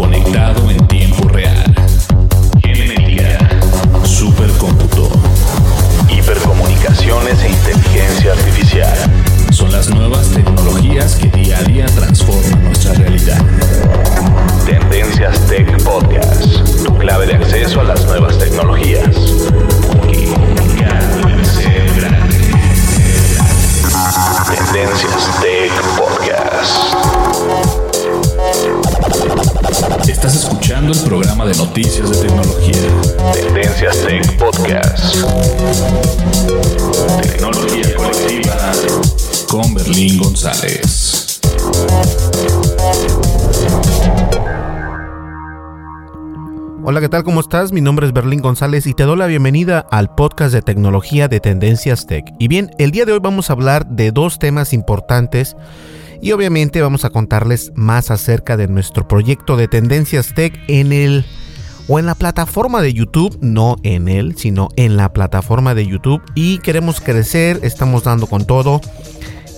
conectado en tiempo real. Genética, supercómputo, hipercomunicaciones e inteligencia artificial son las nuevas tecnologías que día a día transforman nuestra realidad. Tendencias Tech Podcast, tu clave de acceso a las nuevas tecnologías. Tendencias Tech Podcast. Escuchando el programa de noticias de tecnología. Tendencias Tech Podcast. Tecnología colectiva con Berlín González. Hola, ¿qué tal? ¿Cómo estás? Mi nombre es Berlín González y te doy la bienvenida al podcast de tecnología de Tendencias Tech. Y bien, el día de hoy vamos a hablar de dos temas importantes y obviamente vamos a contarles más acerca de nuestro proyecto de Tendencias Tech en el o en la plataforma de YouTube, no en él, sino en la plataforma de YouTube y queremos crecer, estamos dando con todo.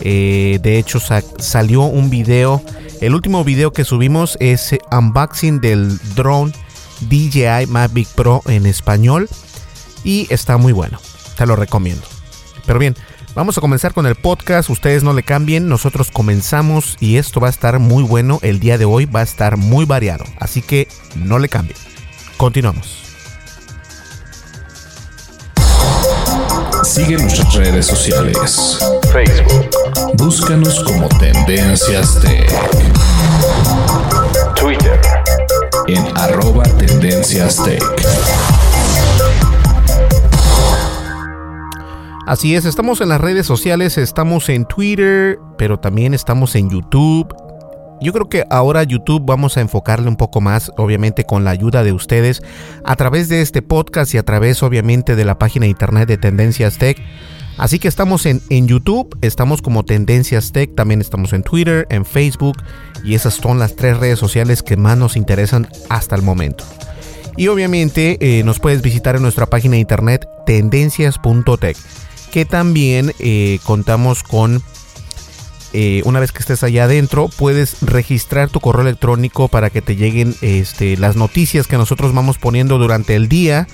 Eh, de hecho salió un video, el último video que subimos es unboxing del drone DJI Mavic Pro en español y está muy bueno, te lo recomiendo. Pero bien, vamos a comenzar con el podcast, ustedes no le cambien, nosotros comenzamos y esto va a estar muy bueno, el día de hoy va a estar muy variado, así que no le cambien. Continuamos. Sigue nuestras redes sociales. Facebook. Búscanos como Tendencias Tech. Twitter. En arroba Tendencias Tech. Así es, estamos en las redes sociales, estamos en Twitter, pero también estamos en YouTube. Yo creo que ahora YouTube vamos a enfocarle un poco más, obviamente con la ayuda de ustedes, a través de este podcast y a través obviamente de la página de internet de Tendencias Tech. Así que estamos en, en YouTube, estamos como Tendencias Tech, también estamos en Twitter, en Facebook y esas son las tres redes sociales que más nos interesan hasta el momento. Y obviamente eh, nos puedes visitar en nuestra página de internet tendencias.tech, que también eh, contamos con eh, una vez que estés allá adentro, puedes registrar tu correo electrónico para que te lleguen este, las noticias que nosotros vamos poniendo durante el día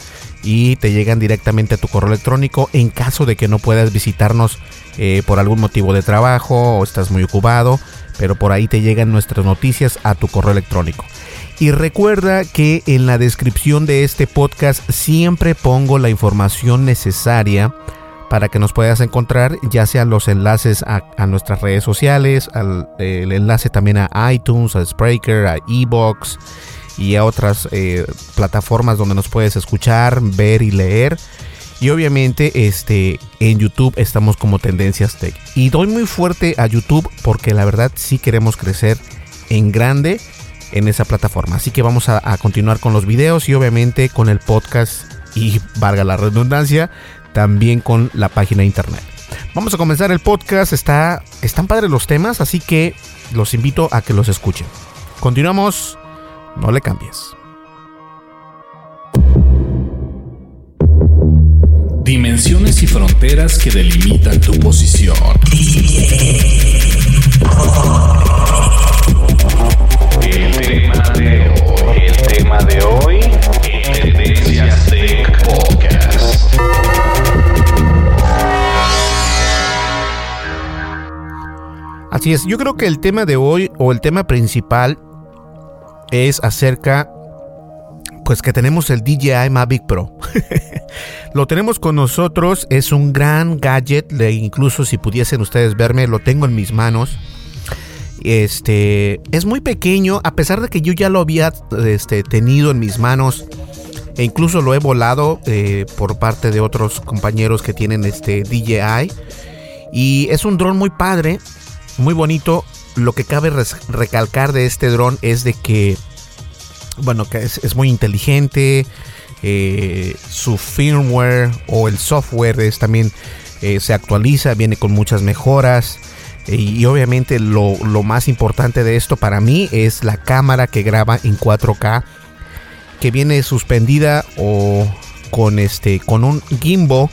y te llegan directamente a tu correo electrónico en caso de que no puedas visitarnos eh, por algún motivo de trabajo o estás muy ocupado, pero por ahí te llegan nuestras noticias a tu correo electrónico. Y recuerda que en la descripción de este podcast siempre pongo la información necesaria para que nos puedas encontrar, ya sean los enlaces a, nuestras redes sociales, al, el enlace también a iTunes, a Spreaker, a Ebox y a otras eh, plataformas donde nos puedes escuchar, ver y leer. Y obviamente este, en YouTube estamos como Tendencias Tech. Y doy muy fuerte a YouTube porque la verdad sí queremos crecer en grande en esa plataforma. Así que vamos a, a continuar con los videos y obviamente con el podcast y valga la redundancia, también con la página de internet. Vamos a comenzar el podcast, está, están padres los temas, así que los invito a que los escuchen. Continuamos, no le cambies. Dimensiones y fronteras que delimitan tu posición. El tema de hoy, el tema de hoy, tendencias de Así es, yo creo que el tema de hoy o el tema principal es acerca pues que tenemos el DJI Mavic Pro. lo tenemos con nosotros, es un gran gadget, incluso si pudiesen ustedes verme, lo tengo en mis manos. Este es muy pequeño, a pesar de que yo ya lo había este, tenido en mis manos e incluso lo he volado eh, por parte de otros compañeros que tienen este DJI. Y es un dron muy padre, muy bonito. Lo que cabe recalcar de este dron es de que, bueno, que es, muy inteligente. Eh, su firmware o el software es también eh, se actualiza, viene con muchas mejoras. Y, obviamente lo, lo, más importante de esto para mí es la cámara que graba en 4K que viene suspendida o con este con un gimbal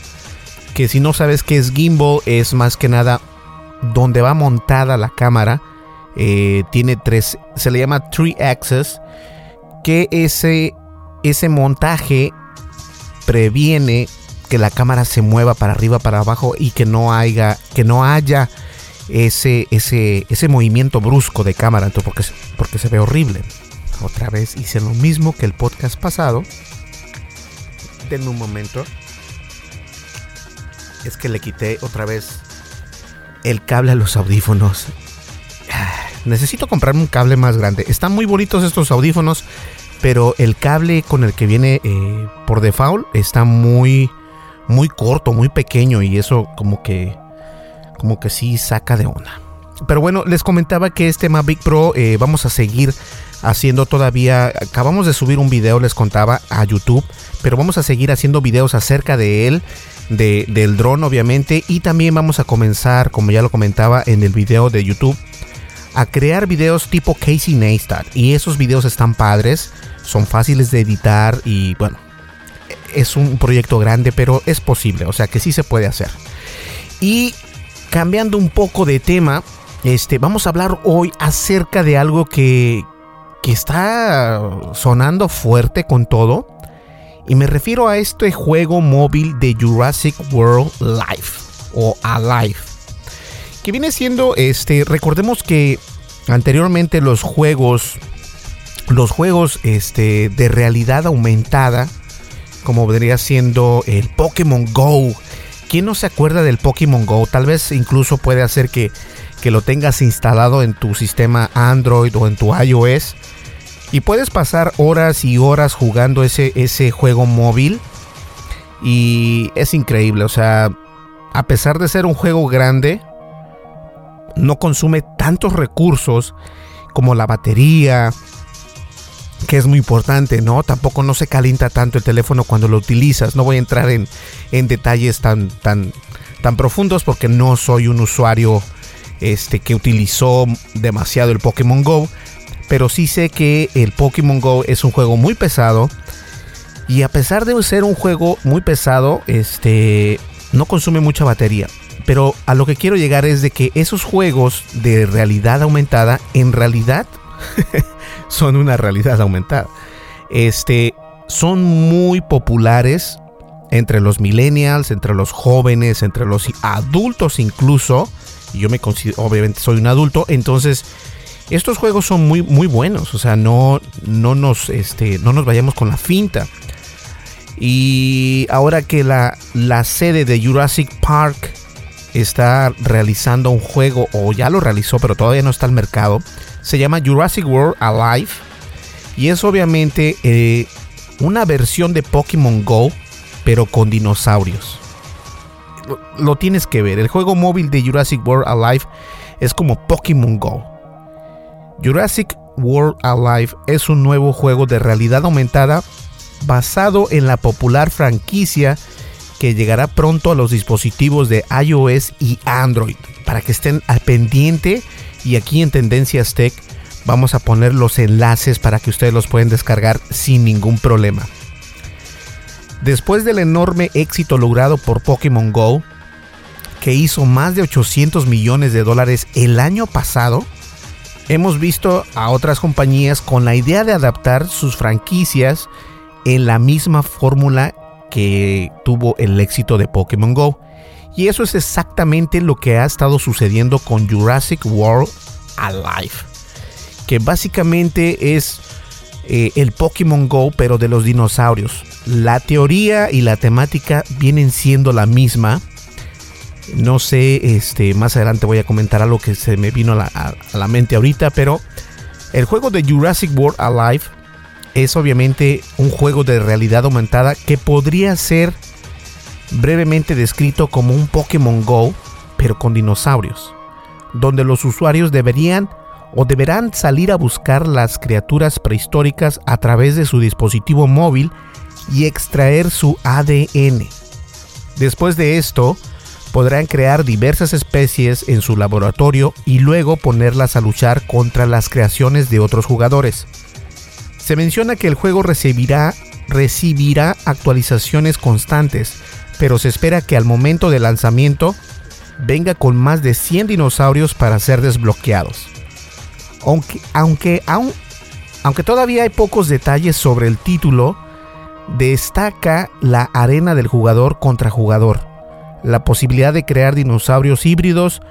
que si no sabes qué es gimbal es más que nada donde va montada la cámara eh, tiene tres se le llama three axis que ese ese montaje previene que la cámara se mueva para arriba para abajo y que no haya que no haya ese ese ese movimiento brusco de cámara entonces porque porque se ve horrible otra vez hice lo mismo que el podcast pasado. Denme un momento. Es que le quité otra vez el cable a los audífonos. Necesito comprarme un cable más grande. Están muy bonitos estos audífonos, pero el cable con el que viene eh, por default está muy, muy corto, muy pequeño y eso como que, como que sí saca de onda. Pero bueno, les comentaba que este Mavic Pro eh, vamos a seguir haciendo todavía, acabamos de subir un video, les contaba, a YouTube, pero vamos a seguir haciendo videos acerca de él, de, del dron obviamente, y también vamos a comenzar, como ya lo comentaba en el video de YouTube, a crear videos tipo Casey Neistat. Y esos videos están padres, son fáciles de editar y bueno, es un proyecto grande, pero es posible, o sea que sí se puede hacer. Y cambiando un poco de tema, este, vamos a hablar hoy acerca de algo que, que está sonando fuerte con todo. Y me refiero a este juego móvil de Jurassic World Life o Alive. Que viene siendo este, recordemos que anteriormente los juegos los juegos este, de realidad aumentada, como vendría siendo el Pokémon Go. ¿Quién no se acuerda del Pokémon Go? Tal vez incluso puede hacer que, que lo tengas instalado en tu sistema Android o en tu iOS y puedes pasar horas y horas jugando ese, ese juego móvil. Y es increíble, o sea, a pesar de ser un juego grande, no consume tantos recursos como la batería, que es muy importante, ¿no? Tampoco no se calienta tanto el teléfono cuando lo utilizas. No voy a entrar en, en detalles tan, tan, tan profundos porque no soy un usuario este, que utilizó demasiado el Pokémon Go pero sí sé que el Pokémon Go es un juego muy pesado. Y a pesar de ser un juego muy pesado, este no consume mucha batería. Pero a lo que quiero llegar es de que esos juegos de realidad aumentada, en realidad, son una realidad aumentada. Este, son muy populares entre los millennials, entre los jóvenes, entre los adultos incluso. Y yo me considero, obviamente soy un adulto, entonces estos juegos son muy, muy buenos. O sea, no, no, nos, este, no nos vayamos con la finta. Y ahora que la, la sede de Jurassic Park está realizando un juego, o ya lo realizó, pero todavía no está al mercado, se llama Jurassic World Alive. Y es obviamente eh, una versión de Pokémon Go, pero con dinosaurios. lo, tienes que ver. El juego móvil de Jurassic World Alive es como Pokémon Go Jurassic World Alive es un nuevo juego de realidad aumentada basado en la popular franquicia que llegará pronto a los dispositivos de iOS y Android. Para que estén al pendiente y aquí en Tendencias Tech vamos a poner los enlaces para que ustedes los puedan descargar sin ningún problema. Después del enorme éxito logrado por Pokémon Go, que hizo más de 800 millones de dólares el año pasado, hemos visto a otras compañías con la idea de adaptar sus franquicias en la misma fórmula que tuvo el éxito de Pokémon Go. Y eso es exactamente lo que ha estado sucediendo con Jurassic World Alive. Que básicamente es eh, el Pokémon Go, pero de los dinosaurios. La teoría y la temática vienen siendo la misma. No sé, este, más adelante voy a comentar algo que se me vino a la mente ahorita, pero el juego de Jurassic World Alive es obviamente un juego de realidad aumentada que podría ser brevemente descrito como un Pokémon Go, pero con dinosaurios, donde los usuarios deberían o deberán salir a buscar las criaturas prehistóricas a través de su dispositivo móvil y extraer su ADN. Después de esto, podrán crear diversas especies en su laboratorio y luego ponerlas a luchar contra las creaciones de otros jugadores. Se menciona que el juego recibirá, recibirá actualizaciones constantes, pero se espera que al momento de lanzamiento venga con más de 100 dinosaurios para ser desbloqueados. Aunque, aunque, aunque todavía hay pocos detalles sobre el título, destaca la arena del jugador contra jugador la posibilidad de crear dinosaurios híbridos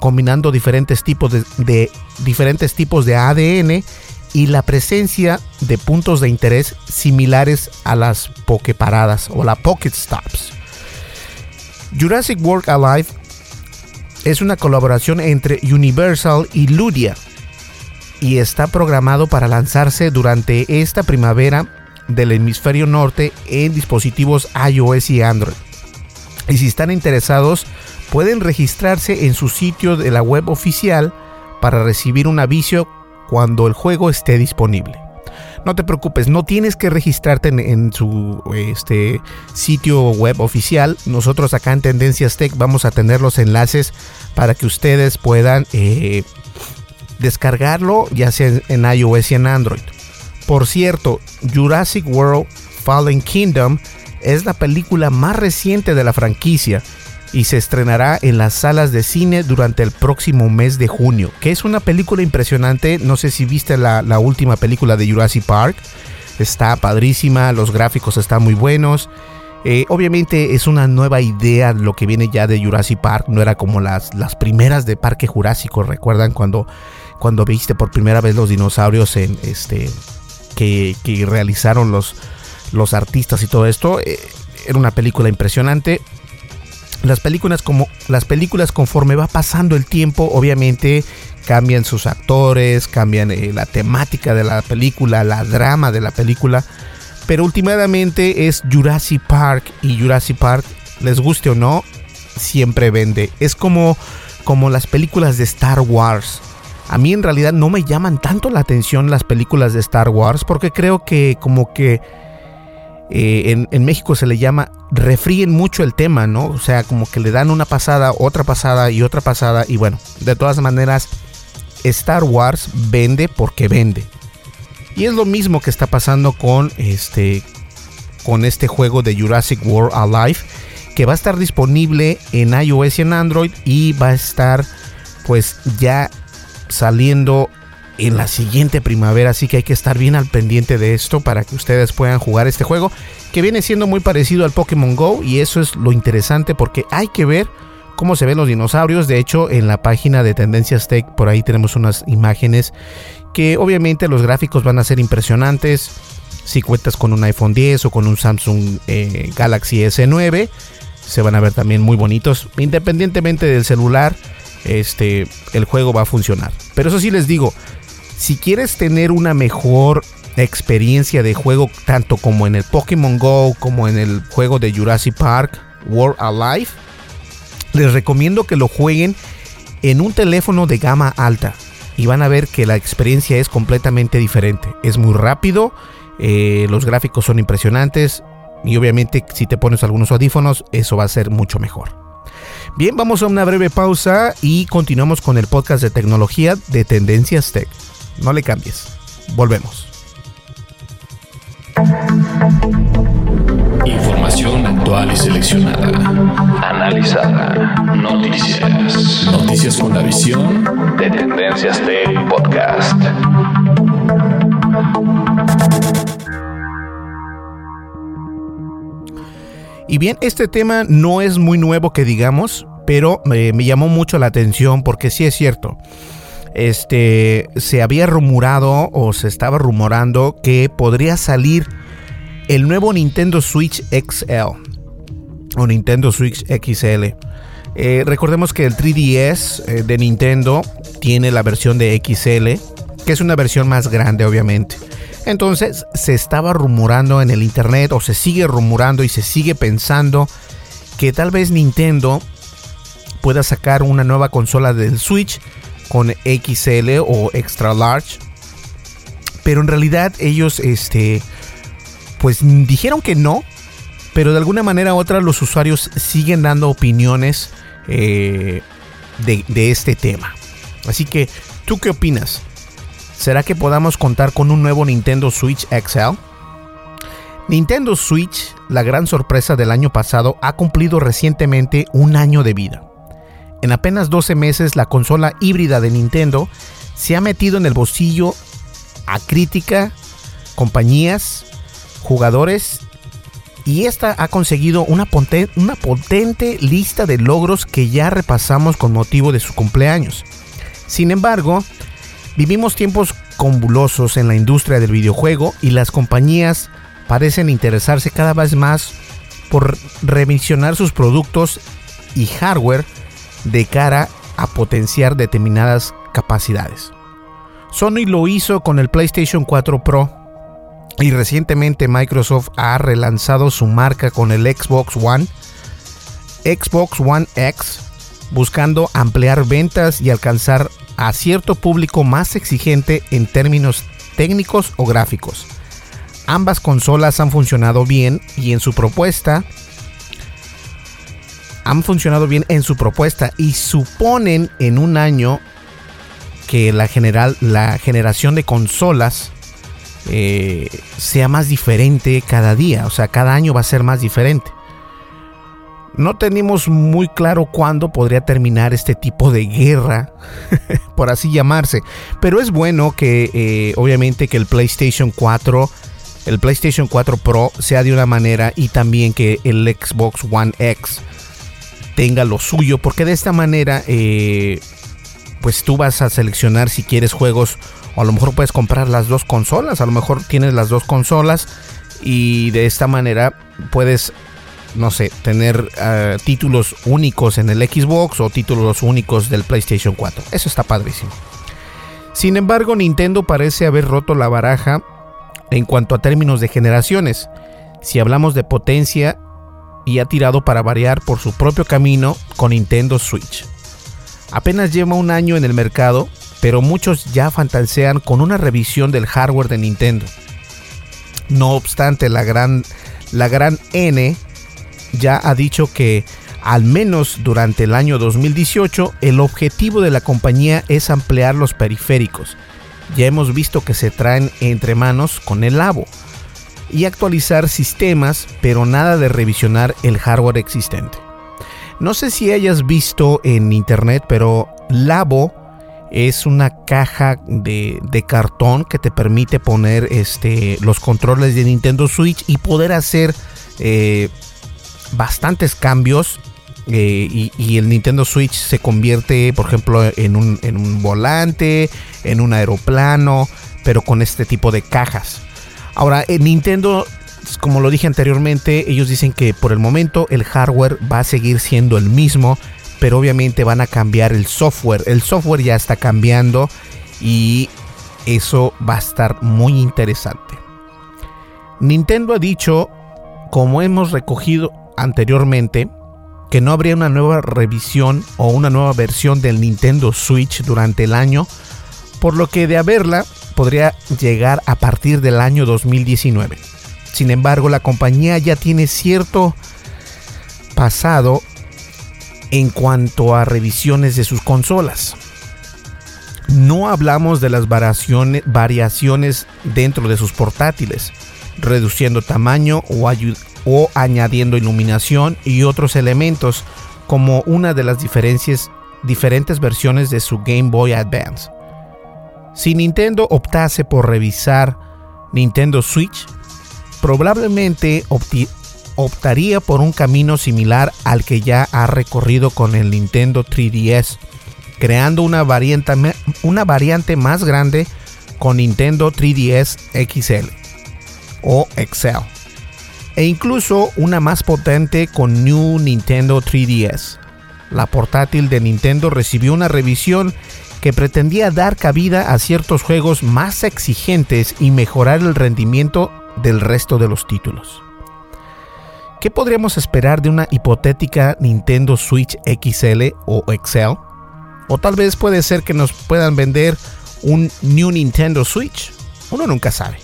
combinando diferentes tipos de, diferentes tipos de ADN y la presencia de puntos de interés similares a las Poképaradas o la Pocket Stops. Jurassic World Alive es una colaboración entre Universal y Ludia y está programado para lanzarse durante esta primavera del hemisferio norte en dispositivos iOS y Android. Y si están interesados, pueden registrarse en su sitio de la web oficial para recibir un aviso cuando el juego esté disponible. No te preocupes, no tienes que registrarte en, su este, sitio web oficial. Nosotros acá en Tendencias Tech vamos a tener los enlaces para que ustedes puedan eh, descargarlo, ya sea en iOS y en Android. Por cierto, Jurassic World Fallen Kingdom es la película más reciente de la franquicia y se estrenará en las salas de cine durante el próximo mes de junio, que es una película impresionante, no sé si viste la, última película de Jurassic Park, está padrísima, los gráficos están muy buenos, eh, obviamente es una nueva idea lo que viene ya de Jurassic Park, no era como las, las primeras de Parque Jurásico, recuerdan cuando, cuando viste por primera vez los dinosaurios en este que, que realizaron los, los artistas y todo esto. Eh, era una película impresionante. Las películas como las películas conforme va pasando el tiempo, obviamente cambian sus actores, cambian eh, la temática de la película, la drama de la película. Pero últimamente es Jurassic Park y Jurassic Park, les guste o no, siempre vende. Es como como las películas de Star Wars. A mí en realidad no me llaman tanto la atención las películas de Star Wars porque creo que como que eh, en, México se le llama refríen mucho el tema, ¿no? O sea, como que le dan una pasada, otra pasada y otra pasada. Y bueno, de todas maneras, Star Wars vende porque vende. Y es lo mismo que está pasando con este, con este juego de Jurassic World Alive, que va a estar disponible en iOS y en Android y va a estar pues ya saliendo en la siguiente primavera, así que hay que estar bien al pendiente de esto para que ustedes puedan jugar este juego que viene siendo muy parecido al Pokémon Go y eso es lo interesante porque hay que ver cómo se ven los dinosaurios. De hecho, en la página de Tendencias Tech por ahí tenemos unas imágenes que obviamente los gráficos van a ser impresionantes. Si cuentas con un iPhone 10 o con un Samsung eh, Galaxy S9, se van a ver también muy bonitos. Independientemente del celular, este, el juego va a funcionar. Pero eso sí les digo, si quieres tener una mejor experiencia de juego, tanto como en el Pokémon Go, como en el juego de Jurassic Park World Alive, les recomiendo que lo jueguen en un teléfono de gama alta y van a ver que la experiencia es completamente diferente. Es muy rápido, eh, los gráficos son impresionantes y obviamente si te pones algunos audífonos eso va a ser mucho mejor. Bien, vamos a una breve pausa y continuamos con el podcast de tecnología de Tendencias Tech. No le cambies. Volvemos. Información actual y seleccionada. Analizada. Noticias. Noticias con la visión de Tendencias Tech Podcast. Y bien, este tema no es muy nuevo que digamos, pero me, me llamó mucho la atención porque sí es cierto. Este se había rumorado o se estaba rumorando que podría salir el nuevo Nintendo Switch XL o Nintendo Switch XL. Eh, recordemos que el 3DS eh, de Nintendo tiene la versión de XL, que es una versión más grande obviamente. Entonces se estaba rumorando en el internet o se sigue rumorando y se sigue pensando que tal vez Nintendo pueda sacar una nueva consola del Switch con XL o Extra Large. Pero en realidad ellos este pues dijeron que no, pero de alguna manera u otra los usuarios siguen dando opiniones eh, de, de este tema. Así que, ¿tú qué opinas? ¿Será que podamos contar con un nuevo Nintendo Switch XL? Nintendo Switch, la gran sorpresa del año pasado, ha cumplido recientemente un año de vida. En apenas 12 meses, la consola híbrida de Nintendo se ha metido en el bolsillo a crítica, compañías, jugadores y esta ha conseguido una, potente lista de logros que ya repasamos con motivo de su cumpleaños. Sin embargo, vivimos tiempos convulsos en la industria del videojuego y las compañías parecen interesarse cada vez más por revisionar sus productos y hardware de cara a potenciar determinadas capacidades. Sony lo hizo con el PlayStation 4 Pro y recientemente Microsoft ha relanzado su marca con el Xbox One, Xbox One X, buscando ampliar ventas y alcanzar a cierto público más exigente en términos técnicos o gráficos. Ambas consolas han funcionado bien y en su propuesta han funcionado bien en su propuesta y suponen en un año que la general la generación de consolas eh, sea más diferente cada día, o sea, cada año va a ser más diferente. No tenemos muy claro cuándo podría terminar este tipo de guerra, por así llamarse, pero es bueno que eh, obviamente que el PlayStation 4, el PlayStation 4 Pro sea de una manera y también que el Xbox One X tenga lo suyo, porque de esta manera eh, pues tú vas a seleccionar si quieres juegos o a lo mejor puedes comprar las dos consolas, a lo mejor tienes las dos consolas y de esta manera puedes, no sé, tener ah, títulos únicos en el Xbox o títulos únicos del PlayStation 4. Eso está padrísimo. Sin embargo, Nintendo parece haber roto la baraja en cuanto a términos de generaciones. Si hablamos de potencia, y ha tirado para variar por su propio camino con Nintendo Switch. Apenas lleva un año en el mercado pero muchos ya fantasean con una revisión del hardware de Nintendo. No obstante, la gran, la gran N ya ha dicho que al menos durante el año 2018 el objetivo de la compañía es ampliar los periféricos. Ya hemos visto que se traen entre manos con el Labo y actualizar sistemas, pero nada de revisionar el hardware existente. No sé si hayas visto en internet, pero Labo es una caja de, cartón que te permite poner este, los controles de Nintendo Switch y poder hacer eh, bastantes cambios. Eh, y, el Nintendo Switch se convierte, por ejemplo, en un, en un volante, en un aeroplano, pero con este tipo de cajas. Ahora, en Nintendo como lo dije anteriormente, ellos dicen que por el momento el hardware va a seguir siendo el mismo, pero obviamente van a cambiar el software. El software ya está cambiando y eso va a estar muy interesante. Nintendo ha dicho, como hemos recogido anteriormente, que no habría una nueva revisión o una nueva versión del Nintendo Switch durante el año, por lo que de haberla podría llegar a partir del año 2019. Sin embargo, la compañía ya tiene cierto pasado en cuanto a revisiones de sus consolas. No hablamos de las variaciones, dentro de sus portátiles, reduciendo tamaño o, añadiendo iluminación y otros elementos como una de las diferentes versiones de su Game Boy Advance. Si Nintendo optase por revisar Nintendo Switch, probablemente optaría por un camino similar al que ya ha recorrido con el Nintendo 3DS, creando una variante, más grande con Nintendo 3DS XL o Excel, e incluso una más potente con New Nintendo 3DS. La portátil de Nintendo recibió una revisión que pretendía dar cabida a ciertos juegos más exigentes y mejorar el rendimiento del resto de los títulos. ¿Qué podríamos esperar de una hipotética Nintendo Switch XL o Excel? O tal vez puede ser que nos puedan vender un New Nintendo Switch. Uno nunca sabe.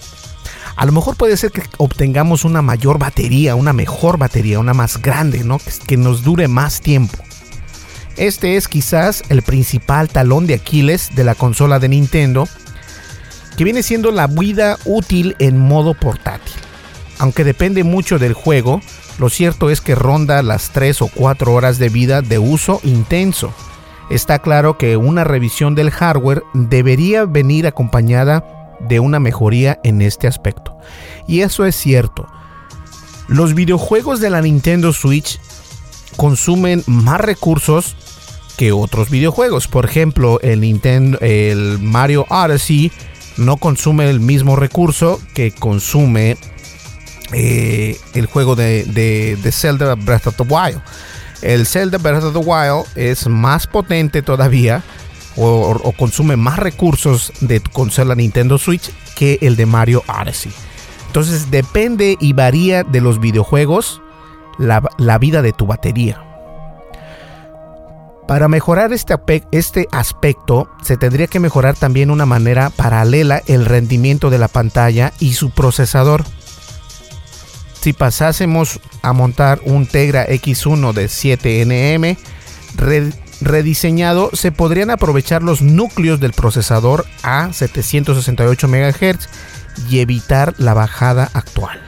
A lo mejor puede ser que obtengamos una mayor batería, una mejor batería, una más grande, ¿no? Que nos dure más tiempo. Este es quizás el principal talón de Aquiles de la consola de Nintendo, que viene siendo la vida útil en modo portátil. Aunque depende mucho del juego, lo cierto es que ronda las 3 o 4 horas de vida de uso intenso. Está claro que una revisión del hardware debería venir acompañada de una mejoría en este aspecto. Y eso es cierto. Los videojuegos de la Nintendo Switch consumen más recursos que otros videojuegos. Por ejemplo, el Nintendo, el Mario Odyssey no consume el mismo recurso que consume eh, el juego de, de, Zelda Breath of the Wild. El Zelda Breath of the Wild es más potente todavía o, consume más recursos de consola Nintendo Switch que el de Mario Odyssey. Entonces depende y varía de los videojuegos la, la vida de tu batería. Para mejorar este, este, aspecto, se tendría que mejorar también una manera paralela el rendimiento de la pantalla y su procesador. Si pasásemos a montar un Tegra X1 de 7nm rediseñado, se podrían aprovechar los núcleos del procesador a 768 MHz y evitar la bajada actual.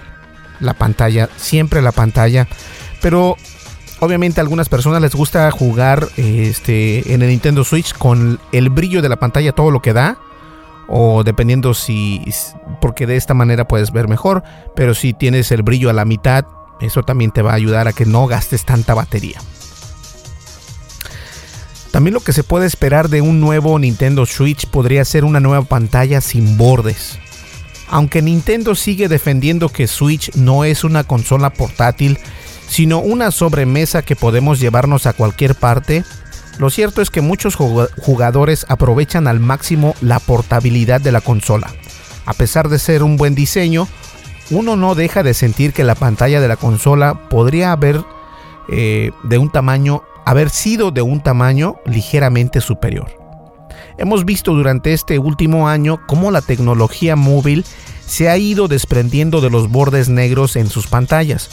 La pantalla, siempre la pantalla, pero obviamente a algunas personas les gusta jugar este, en el Nintendo Switch con el brillo de la pantalla todo lo que da. O dependiendo si... Porque de esta manera puedes ver mejor. Pero si tienes el brillo a la mitad, eso también te va a ayudar a que no gastes tanta batería. También lo que se puede esperar de un nuevo Nintendo Switch podría ser una nueva pantalla sin bordes. Aunque Nintendo sigue defendiendo que Switch no es una consola portátil, sino una sobremesa que podemos llevarnos a cualquier parte, lo cierto es que muchos jugadores aprovechan al máximo la portabilidad de la consola. A pesar de ser un buen diseño, uno no deja de sentir que la pantalla de la consola podría haber eh, de un tamaño haber sido de un tamaño ligeramente superior. Hemos visto durante este último año cómo la tecnología móvil se ha ido desprendiendo de los bordes negros en sus pantallas,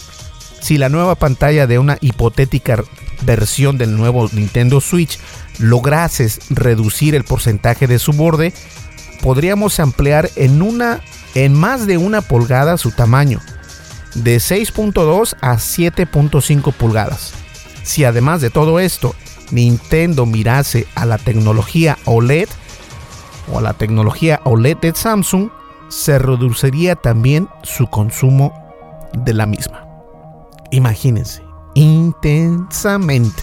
si la nueva pantalla de una hipotética versión del nuevo Nintendo Switch lograse reducir el porcentaje de su borde, podríamos ampliar en una en más de una pulgada su tamaño, de 6.2 a 7.5 pulgadas. Si además de todo esto, Nintendo mirase a la tecnología OLED o a la tecnología OLED de Samsung, se reduciría también su consumo de la misma. Imagínense, intensamente.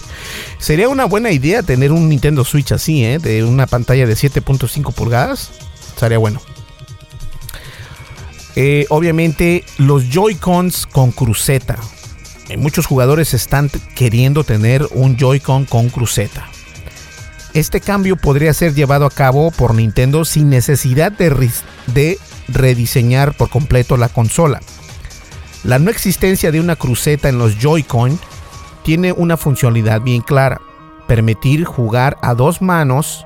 Sería una buena idea tener un Nintendo Switch así, ¿eh? de una pantalla de 7.5 pulgadas. Sería bueno. Eh, obviamente los Joy-Cons con cruceta. Muchos jugadores están queriendo tener un Joy-Con con cruceta. Este cambio podría ser llevado a cabo por Nintendo sin necesidad de, de rediseñar por completo la consola. La no existencia de una cruceta en los Joy-Con tiene una funcionalidad bien clara, permitir jugar a dos manos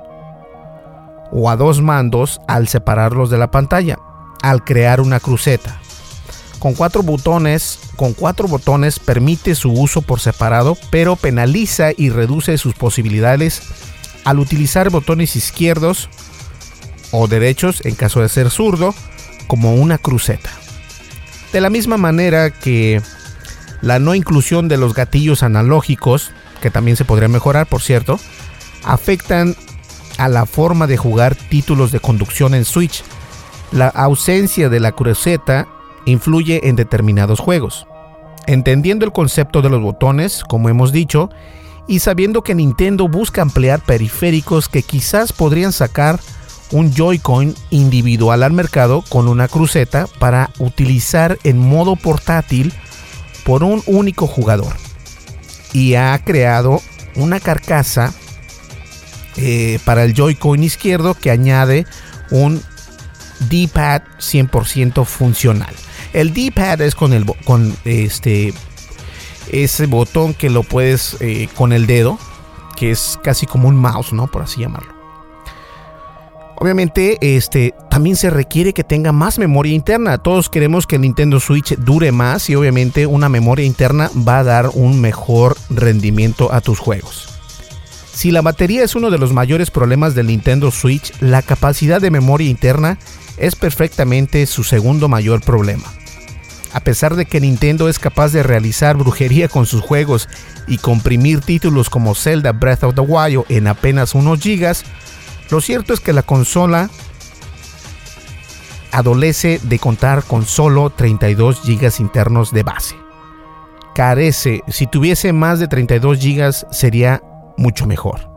o a dos mandos al separarlos de la pantalla, al crear una cruceta. Con cuatro botones, con cuatro botones permite su uso por separado, pero penaliza y reduce sus posibilidades al utilizar botones izquierdos o derechos en caso de ser zurdo como una cruceta. De la misma manera que la no inclusión de los gatillos analógicos, que también se podría mejorar, por cierto, afectan a la forma de jugar títulos de conducción en Switch. La ausencia de la cruceta influye en determinados juegos. entendiendo el concepto de los botones, como hemos dicho, y sabiendo que Nintendo busca ampliar periféricos que quizás podrían sacar un Joy-Con individual al mercado con una cruceta para utilizar en modo portátil por un único jugador. Y ha creado una carcasa eh, para el Joy-Con izquierdo que añade un D-pad 100% funcional. El D-pad es con el con este ese botón que lo puedes eh, con el dedo, que es casi como un mouse, ¿no? Por así llamarlo. Obviamente, este también se requiere que tenga más memoria interna. Todos queremos que el Nintendo Switch dure más y obviamente una memoria interna va a dar un mejor rendimiento a tus juegos. Si la batería es uno de los mayores problemas del Nintendo Switch, la capacidad de memoria interna es perfectamente su segundo mayor problema. A pesar de que Nintendo es capaz de realizar brujería con sus juegos y comprimir títulos como Zelda Breath of the Wild en apenas unos gigas, lo cierto es que la consola adolece de contar con solo 32 gigas internos de base. Carece, si tuviese más de 32 gigas sería mucho mejor.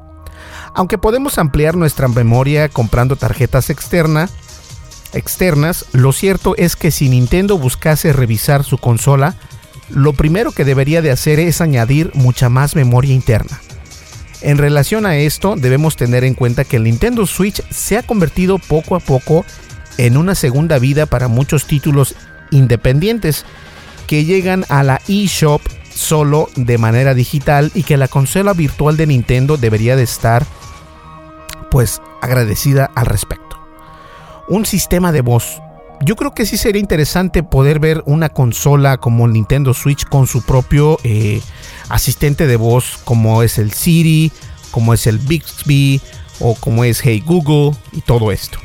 Aunque podemos ampliar nuestra memoria comprando tarjetas externas, externas, lo cierto es que si Nintendo buscase revisar su consola, lo primero que debería de hacer es añadir mucha más memoria interna. En relación a esto, debemos tener en cuenta que el Nintendo Switch se ha convertido poco a poco en una segunda vida para muchos títulos independientes que llegan a la eShop solo de manera digital y que la consola virtual de Nintendo debería de estar pues agradecida al respecto un sistema de voz. Yo creo que sí sería interesante poder ver una consola como el Nintendo Switch con su propio eh, asistente de voz, como es el Siri, como es el Bixby o como es Hey Google y todo esto.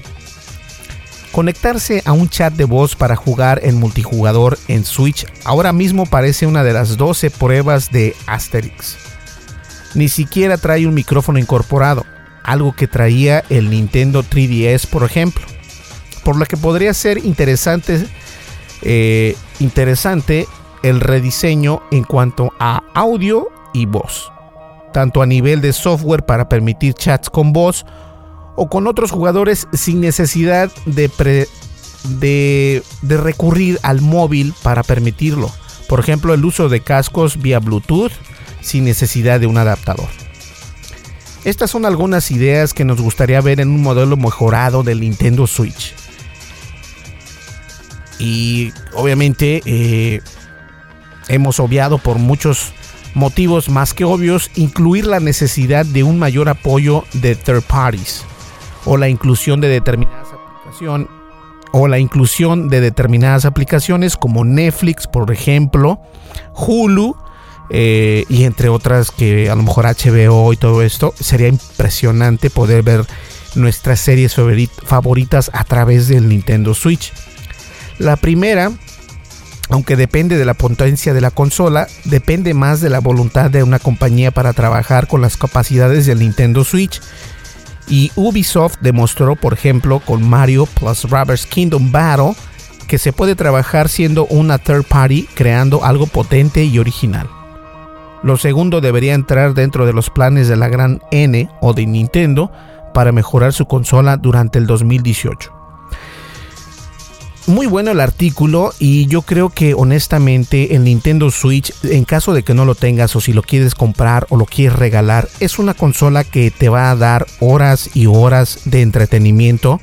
Conectarse a un chat de voz para jugar en multijugador en Switch ahora mismo parece una de las 12 pruebas de Asterix. Ni siquiera trae un micrófono incorporado, algo que traía el Nintendo 3DS por ejemplo por lo que podría ser interesante, eh, interesante el rediseño en cuanto a audio y voz, tanto a nivel de software para permitir chats con voz o con otros jugadores sin necesidad de recurrir al móvil para permitirlo. Por ejemplo, el uso de cascos vía Bluetooth sin necesidad de un adaptador. Estas son algunas ideas que nos gustaría ver en un modelo mejorado del Nintendo Switch. Y obviamente eh, hemos obviado por muchos motivos más que obvios incluir la necesidad de un mayor apoyo de third parties o la inclusión de determinadas aplicaciones o la inclusión de determinadas aplicaciones como Netflix, por ejemplo, Hulu eh, y entre otras que a lo mejor HBO y todo esto. Sería impresionante poder ver nuestras series favoritas a través del Nintendo Switch. La primera, aunque depende de la potencia de la consola, depende más de la voluntad de una compañía para trabajar con las capacidades del Nintendo Switch. Y Ubisoft demostró, por ejemplo, con Mario plus Rabbids Kingdom Battle, que se puede trabajar siendo una third party creando algo potente y original. Lo segundo debería entrar dentro de los planes de la gran N o de Nintendo para mejorar su consola durante el 2018 muy bueno el artículo y yo creo que honestamente el Nintendo Switch, en caso de que no lo tengas o si lo quieres comprar o lo quieres regalar, es una consola que te va a dar horas y horas de entretenimiento.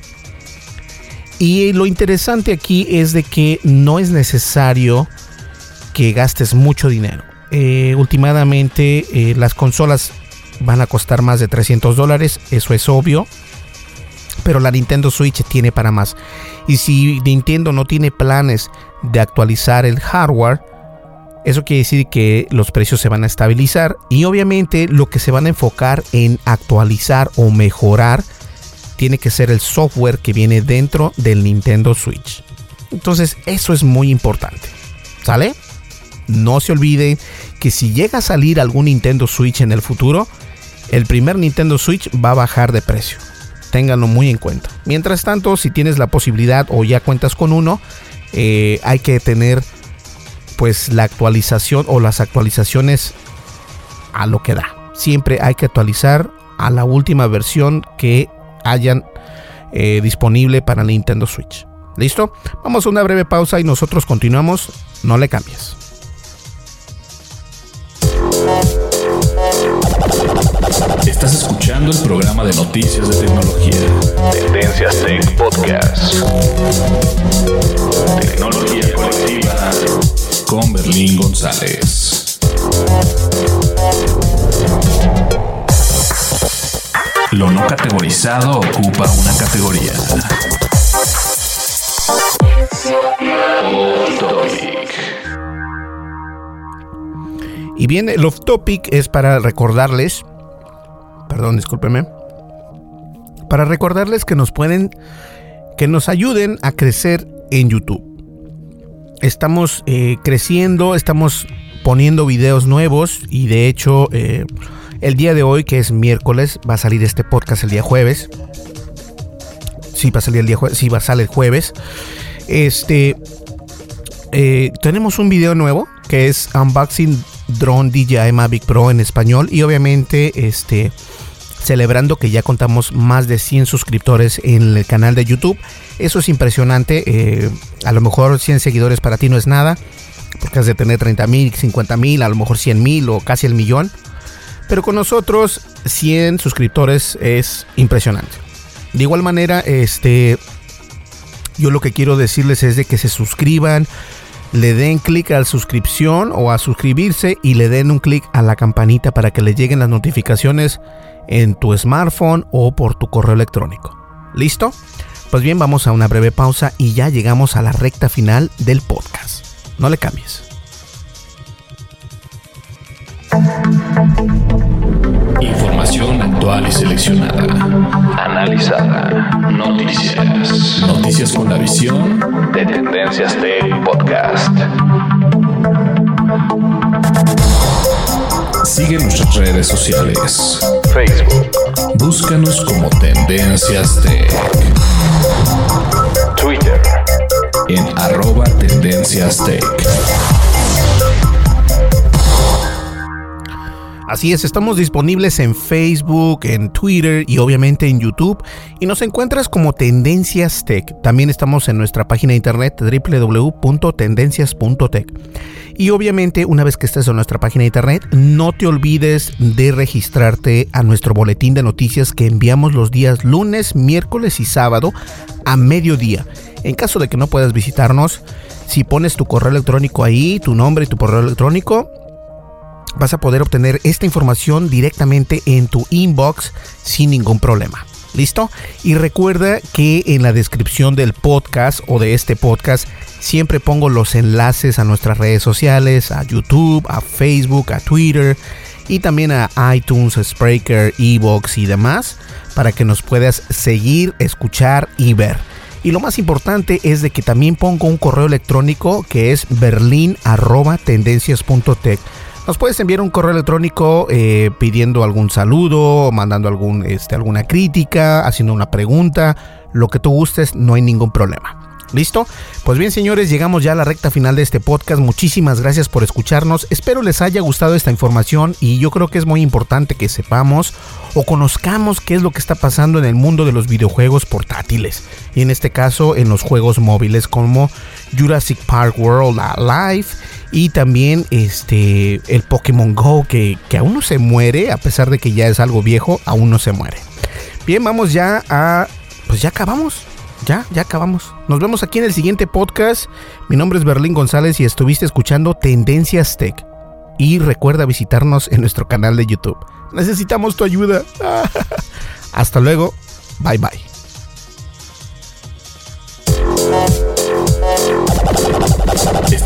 Y lo interesante aquí es de que no es necesario que gastes mucho dinero. Eh, últimamente eh, las consolas van a costar más de 300 dólares, eso es obvio pero la Nintendo Switch tiene para más. Y si Nintendo no tiene planes de actualizar el hardware, eso quiere decir que los precios se van a estabilizar y obviamente lo que se van a enfocar en actualizar o mejorar tiene que ser el software que viene dentro del Nintendo Switch. Entonces eso es muy importante. ¿Sale? No se olvide que si llega a salir algún Nintendo Switch en el futuro, el primer Nintendo Switch va a bajar de precio ténganlo muy en cuenta. Mientras tanto, si tienes la posibilidad o ya cuentas con uno, eh, hay que tener pues la actualización o las actualizaciones a lo que da. Siempre hay que actualizar a la última versión que hayan eh, disponible para Nintendo Switch. ¿Listo? Vamos a una breve pausa y nosotros continuamos. No le cambies. Estás escuchando el programa de noticias de tecnología. Tendencias Tech Podcast. Tecnología colectiva con Berlín González. Lo no categorizado ocupa una categoría. Y bien, el off topic es para recordarles, perdón, discúlpeme, para recordarles que nos pueden, que nos ayuden a crecer en YouTube. Estamos eh, creciendo, estamos poniendo videos nuevos y de hecho eh, el día de hoy, que es miércoles, va a salir este podcast el día jueves. Sí, va a salir el día jueves, sí, va a salir el jueves. Este, eh, tenemos un video nuevo que es Unboxing Drone DJI Mavic Pro en español y obviamente este celebrando que ya contamos más de 100 suscriptores en el canal de YouTube. Eso es impresionante. Eh, a lo mejor 100 seguidores para ti no es nada, porque has de tener 30 mil, 50 mil, a lo mejor 100 mil o casi el millón. Pero con nosotros 100 suscriptores es impresionante. De igual manera, este, yo lo que quiero decirles es de que se suscriban, le den clic a la suscripción o a suscribirse y le den un clic a la campanita para que le lleguen las notificaciones en tu smartphone o por tu correo electrónico. ¿Listo? Pues bien, vamos a una breve pausa y ya llegamos a la recta final del podcast. No le cambies. Información actual y seleccionada. Analizada. Noticias. Noticias con la visión de Tendencias Tech Podcast. Sigue nuestras redes sociales. Facebook. Búscanos como Tendencias Tech. Twitter. En arroba Tendencias Tech. Así es, estamos disponibles en Facebook, en Twitter y obviamente en YouTube. Y nos encuentras como Tendencias Tech. También estamos en nuestra página de internet www.tendencias.tech. Y obviamente, una vez que estés en nuestra página de internet, no te olvides de registrarte a nuestro boletín de noticias que enviamos los días lunes, miércoles y sábado a mediodía. En caso de que no puedas visitarnos, si pones tu correo electrónico ahí, tu nombre y tu correo electrónico, vas a poder obtener esta información directamente en tu inbox sin ningún problema. ¿Listo? Y recuerda que en la descripción del podcast o de este podcast siempre pongo los enlaces a nuestras redes sociales, a YouTube, a Facebook, a Twitter y también a iTunes, Spreaker, Evox y demás para que nos puedas seguir, escuchar y ver. Y lo más importante es de que también pongo un correo electrónico que es berlin@tendencias.tech nos puedes enviar un correo electrónico eh, pidiendo algún saludo, mandando algún, este, alguna crítica, haciendo una pregunta, lo que tú gustes, no hay ningún problema. ¿Listo? Pues bien, señores, llegamos ya a la recta final de este podcast. Muchísimas gracias por escucharnos. Espero les haya gustado esta información y yo creo que es muy importante que sepamos o conozcamos qué es lo que está pasando en el mundo de los videojuegos portátiles. Y en este caso, en los juegos móviles como Jurassic Park World Live y también este el Pokémon Go que, que aún no se muere, a pesar de que ya es algo viejo, aún no se muere. Bien, vamos ya a... Pues ya acabamos ya, ya acabamos. Nos vemos aquí en el siguiente podcast. Mi nombre es Berlín González y estuviste escuchando Tendencias Tech. Y recuerda visitarnos en nuestro canal de YouTube. Necesitamos tu ayuda. Hasta luego. Bye bye.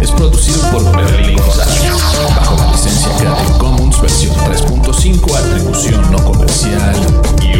es producido por Berlin González, bajo la licencia Creative Commons versión 3.5, atribución no comercial y